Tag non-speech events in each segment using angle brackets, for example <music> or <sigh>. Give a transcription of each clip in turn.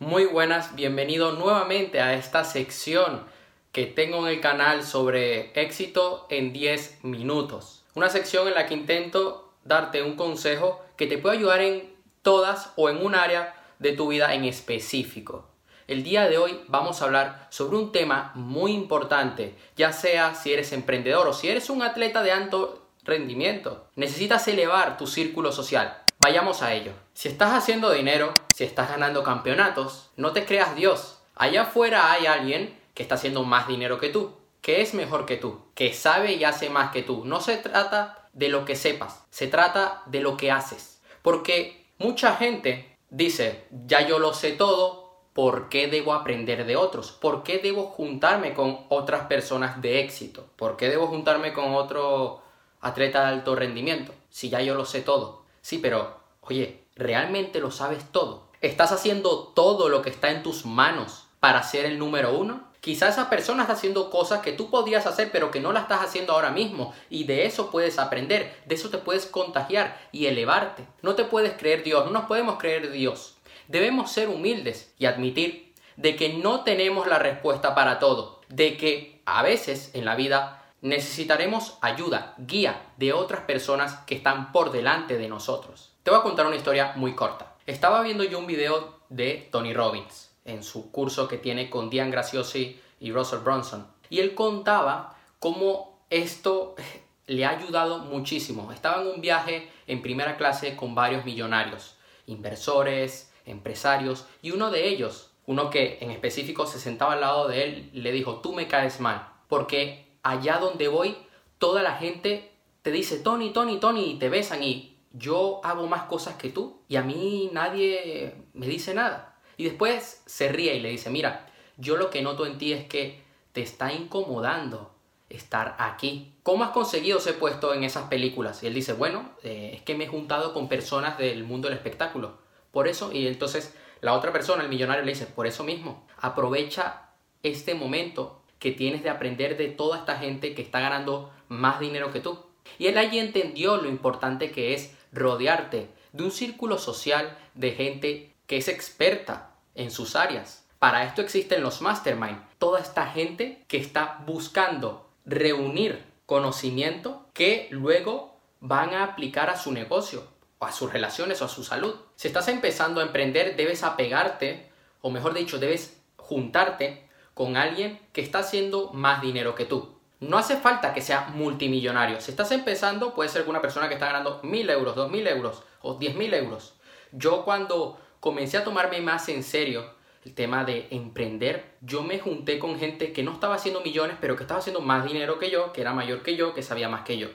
Muy buenas, bienvenido nuevamente a esta sección que tengo en el canal sobre éxito en 10 minutos. Una sección en la que intento darte un consejo que te puede ayudar en todas o en un área de tu vida en específico. El día de hoy vamos a hablar sobre un tema muy importante, ya sea si eres emprendedor o si eres un atleta de alto rendimiento. Necesitas elevar tu círculo social. Vayamos a ello. Si estás haciendo dinero, si estás ganando campeonatos, no te creas Dios. Allá afuera hay alguien que está haciendo más dinero que tú, que es mejor que tú, que sabe y hace más que tú. No se trata de lo que sepas, se trata de lo que haces. Porque mucha gente dice, ya yo lo sé todo, ¿por qué debo aprender de otros? ¿Por qué debo juntarme con otras personas de éxito? ¿Por qué debo juntarme con otro atleta de alto rendimiento? Si ya yo lo sé todo. Sí, pero, oye, ¿realmente lo sabes todo? ¿Estás haciendo todo lo que está en tus manos para ser el número uno? Quizás esa persona está haciendo cosas que tú podrías hacer pero que no la estás haciendo ahora mismo y de eso puedes aprender, de eso te puedes contagiar y elevarte. No te puedes creer Dios, no nos podemos creer Dios. Debemos ser humildes y admitir de que no tenemos la respuesta para todo, de que a veces en la vida necesitaremos ayuda, guía de otras personas que están por delante de nosotros. Te voy a contar una historia muy corta. Estaba viendo yo un video de Tony Robbins en su curso que tiene con Diane Graciosi y Russell Bronson. Y él contaba cómo esto <laughs> le ha ayudado muchísimo. Estaba en un viaje en primera clase con varios millonarios, inversores, empresarios, y uno de ellos, uno que en específico se sentaba al lado de él, le dijo, tú me caes mal, porque allá donde voy, toda la gente te dice, Tony, Tony, Tony, y te besan y yo hago más cosas que tú y a mí nadie me dice nada. Y después se ríe y le dice, mira, yo lo que noto en ti es que te está incomodando estar aquí. ¿Cómo has conseguido ser puesto en esas películas? Y él dice, bueno, eh, es que me he juntado con personas del mundo del espectáculo. Por eso, y entonces la otra persona, el millonario, le dice, por eso mismo, aprovecha este momento que tienes de aprender de toda esta gente que está ganando más dinero que tú. Y él allí entendió lo importante que es rodearte de un círculo social de gente que es experta en sus áreas. Para esto existen los mastermind, toda esta gente que está buscando reunir conocimiento que luego van a aplicar a su negocio, o a sus relaciones o a su salud. Si estás empezando a emprender, debes apegarte, o mejor dicho, debes juntarte con alguien que está haciendo más dinero que tú. No hace falta que sea multimillonario. Si estás empezando, puede ser una persona que está ganando mil euros, dos mil euros o diez mil euros. Yo cuando comencé a tomarme más en serio el tema de emprender, yo me junté con gente que no estaba haciendo millones, pero que estaba haciendo más dinero que yo, que era mayor que yo, que sabía más que yo.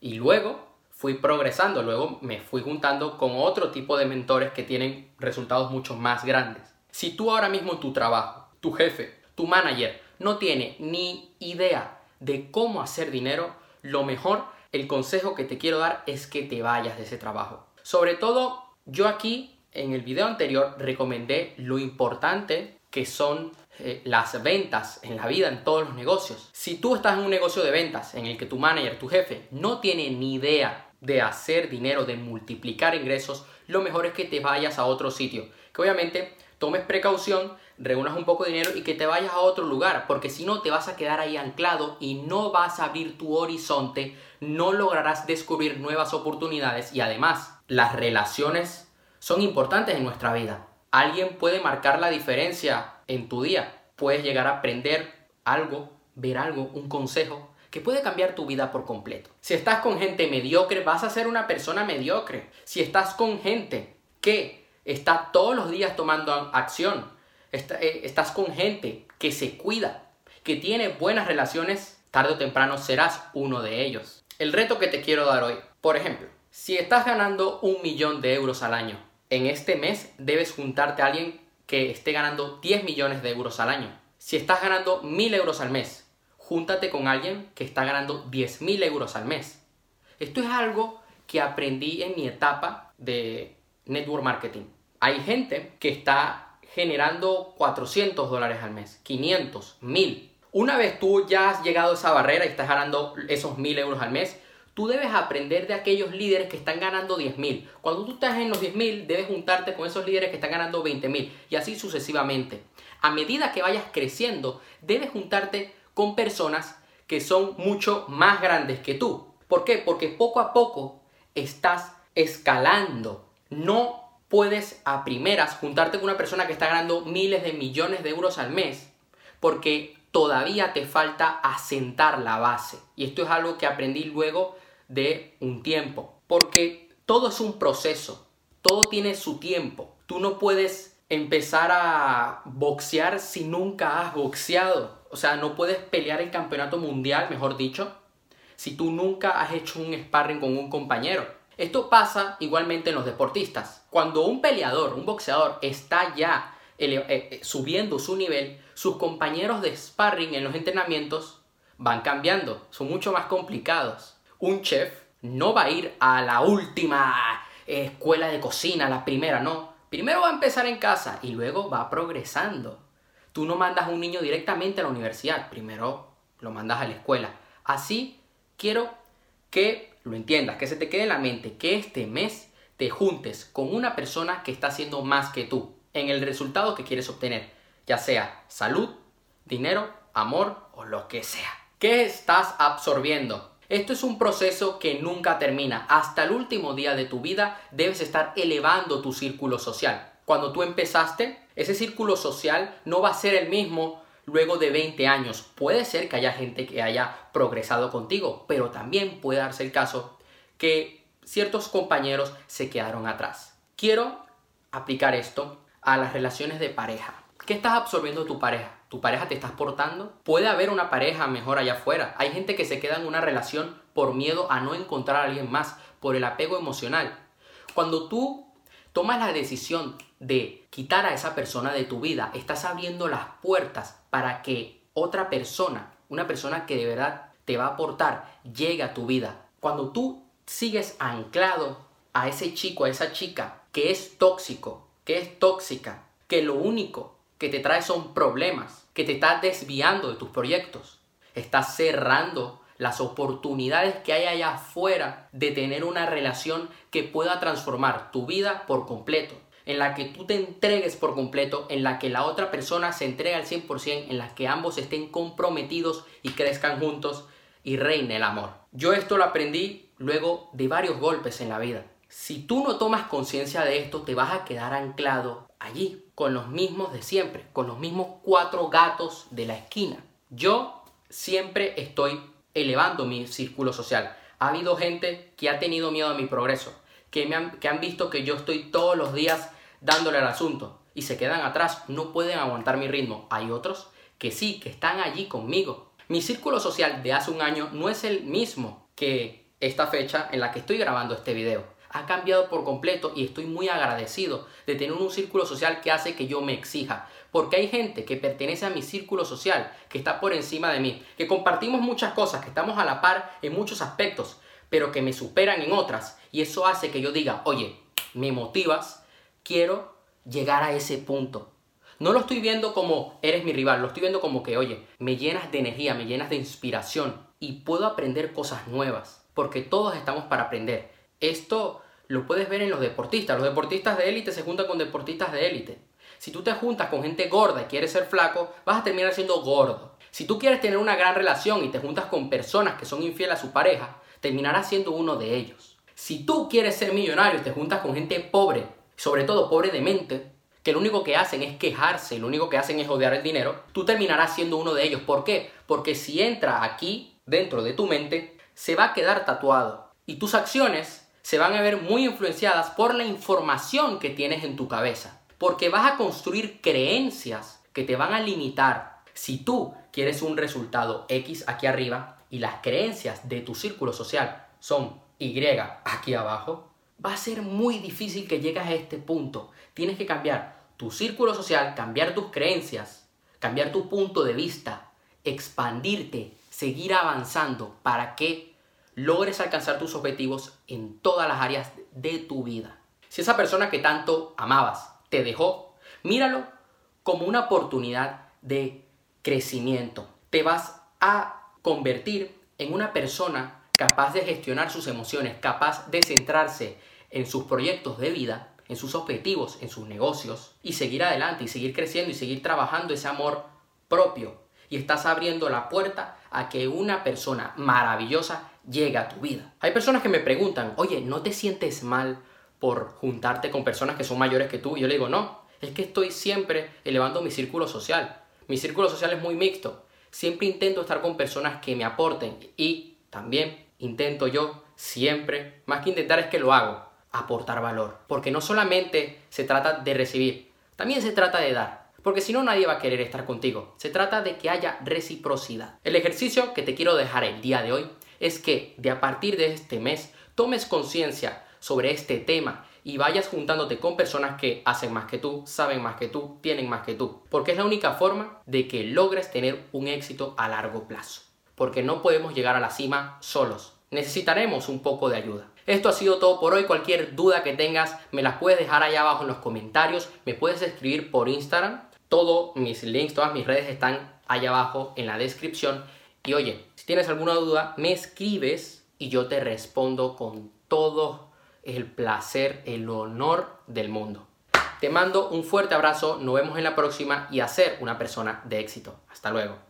Y luego fui progresando, luego me fui juntando con otro tipo de mentores que tienen resultados mucho más grandes. Si tú ahora mismo en tu trabajo, tu jefe, tu manager no tiene ni idea de cómo hacer dinero, lo mejor, el consejo que te quiero dar es que te vayas de ese trabajo. Sobre todo, yo aquí en el video anterior recomendé lo importante que son eh, las ventas en la vida, en todos los negocios. Si tú estás en un negocio de ventas en el que tu manager, tu jefe, no tiene ni idea de hacer dinero, de multiplicar ingresos, lo mejor es que te vayas a otro sitio. Que obviamente tomes precaución, reúnas un poco de dinero y que te vayas a otro lugar, porque si no te vas a quedar ahí anclado y no vas a abrir tu horizonte, no lograrás descubrir nuevas oportunidades y además las relaciones son importantes en nuestra vida. Alguien puede marcar la diferencia en tu día. Puedes llegar a aprender algo, ver algo, un consejo que puede cambiar tu vida por completo. Si estás con gente mediocre, vas a ser una persona mediocre. Si estás con gente que está todos los días tomando acción, eh, estás con gente que se cuida, que tiene buenas relaciones, tarde o temprano serás uno de ellos. El reto que te quiero dar hoy, por ejemplo, si estás ganando un millón de euros al año, en este mes debes juntarte a alguien que esté ganando 10 millones de euros al año. Si estás ganando 1000 euros al mes, júntate con alguien que está ganando 10.000 euros al mes. Esto es algo que aprendí en mi etapa de network marketing. Hay gente que está generando 400 dólares al mes, 500, 1000. Una vez tú ya has llegado a esa barrera y estás ganando esos 1000 euros al mes, Tú debes aprender de aquellos líderes que están ganando 10.000. Cuando tú estás en los 10.000, debes juntarte con esos líderes que están ganando 20.000 y así sucesivamente. A medida que vayas creciendo, debes juntarte con personas que son mucho más grandes que tú. ¿Por qué? Porque poco a poco estás escalando. No puedes a primeras juntarte con una persona que está ganando miles de millones de euros al mes porque todavía te falta asentar la base. Y esto es algo que aprendí luego de un tiempo. Porque todo es un proceso, todo tiene su tiempo. Tú no puedes empezar a boxear si nunca has boxeado. O sea, no puedes pelear el campeonato mundial, mejor dicho, si tú nunca has hecho un sparring con un compañero. Esto pasa igualmente en los deportistas. Cuando un peleador, un boxeador, está ya eh, eh, subiendo su nivel, sus compañeros de sparring en los entrenamientos van cambiando, son mucho más complicados. Un chef no va a ir a la última escuela de cocina, la primera, no. Primero va a empezar en casa y luego va progresando. Tú no mandas a un niño directamente a la universidad, primero lo mandas a la escuela. Así quiero que lo entiendas, que se te quede en la mente, que este mes te juntes con una persona que está haciendo más que tú en el resultado que quieres obtener, ya sea salud, dinero, amor o lo que sea. ¿Qué estás absorbiendo? Esto es un proceso que nunca termina. Hasta el último día de tu vida debes estar elevando tu círculo social. Cuando tú empezaste, ese círculo social no va a ser el mismo luego de 20 años. Puede ser que haya gente que haya progresado contigo, pero también puede darse el caso que ciertos compañeros se quedaron atrás. Quiero aplicar esto a las relaciones de pareja. ¿Qué estás absorbiendo tu pareja? ¿Tu pareja te estás portando? Puede haber una pareja mejor allá afuera. Hay gente que se queda en una relación por miedo a no encontrar a alguien más, por el apego emocional. Cuando tú tomas la decisión de quitar a esa persona de tu vida, estás abriendo las puertas para que otra persona, una persona que de verdad te va a aportar, llegue a tu vida. Cuando tú sigues anclado a ese chico, a esa chica que es tóxico, que es tóxica, que lo único que te trae son problemas, que te está desviando de tus proyectos, estás cerrando las oportunidades que hay allá afuera de tener una relación que pueda transformar tu vida por completo, en la que tú te entregues por completo, en la que la otra persona se entregue al 100%, en la que ambos estén comprometidos y crezcan juntos y reine el amor. Yo esto lo aprendí luego de varios golpes en la vida. Si tú no tomas conciencia de esto, te vas a quedar anclado allí, con los mismos de siempre, con los mismos cuatro gatos de la esquina. Yo siempre estoy elevando mi círculo social. Ha habido gente que ha tenido miedo a mi progreso, que, me han, que han visto que yo estoy todos los días dándole al asunto y se quedan atrás, no pueden aguantar mi ritmo. Hay otros que sí, que están allí conmigo. Mi círculo social de hace un año no es el mismo que esta fecha en la que estoy grabando este video ha cambiado por completo y estoy muy agradecido de tener un círculo social que hace que yo me exija. Porque hay gente que pertenece a mi círculo social, que está por encima de mí, que compartimos muchas cosas, que estamos a la par en muchos aspectos, pero que me superan en otras. Y eso hace que yo diga, oye, me motivas, quiero llegar a ese punto. No lo estoy viendo como eres mi rival, lo estoy viendo como que, oye, me llenas de energía, me llenas de inspiración y puedo aprender cosas nuevas, porque todos estamos para aprender. Esto lo puedes ver en los deportistas. Los deportistas de élite se juntan con deportistas de élite. Si tú te juntas con gente gorda y quieres ser flaco, vas a terminar siendo gordo. Si tú quieres tener una gran relación y te juntas con personas que son infieles a su pareja, terminarás siendo uno de ellos. Si tú quieres ser millonario y te juntas con gente pobre, sobre todo pobre de mente, que lo único que hacen es quejarse, lo único que hacen es odiar el dinero, tú terminarás siendo uno de ellos. ¿Por qué? Porque si entra aquí, dentro de tu mente, se va a quedar tatuado. Y tus acciones se van a ver muy influenciadas por la información que tienes en tu cabeza. Porque vas a construir creencias que te van a limitar. Si tú quieres un resultado X aquí arriba y las creencias de tu círculo social son Y aquí abajo, va a ser muy difícil que llegues a este punto. Tienes que cambiar tu círculo social, cambiar tus creencias, cambiar tu punto de vista, expandirte, seguir avanzando para que logres alcanzar tus objetivos en todas las áreas de tu vida. Si esa persona que tanto amabas te dejó, míralo como una oportunidad de crecimiento. Te vas a convertir en una persona capaz de gestionar sus emociones, capaz de centrarse en sus proyectos de vida, en sus objetivos, en sus negocios y seguir adelante y seguir creciendo y seguir trabajando ese amor propio. Y estás abriendo la puerta a que una persona maravillosa llegue a tu vida. Hay personas que me preguntan, oye, ¿no te sientes mal por juntarte con personas que son mayores que tú? Y yo le digo, no, es que estoy siempre elevando mi círculo social. Mi círculo social es muy mixto. Siempre intento estar con personas que me aporten y también intento yo siempre, más que intentar es que lo hago, aportar valor. Porque no solamente se trata de recibir, también se trata de dar. Porque si no nadie va a querer estar contigo. Se trata de que haya reciprocidad. El ejercicio que te quiero dejar el día de hoy es que de a partir de este mes tomes conciencia sobre este tema y vayas juntándote con personas que hacen más que tú, saben más que tú, tienen más que tú. Porque es la única forma de que logres tener un éxito a largo plazo. Porque no podemos llegar a la cima solos. Necesitaremos un poco de ayuda. Esto ha sido todo por hoy. Cualquier duda que tengas me las puedes dejar allá abajo en los comentarios. Me puedes escribir por Instagram. Todos mis links, todas mis redes están allá abajo en la descripción. Y oye, si tienes alguna duda, me escribes y yo te respondo con todo el placer, el honor del mundo. Te mando un fuerte abrazo, nos vemos en la próxima y a ser una persona de éxito. Hasta luego.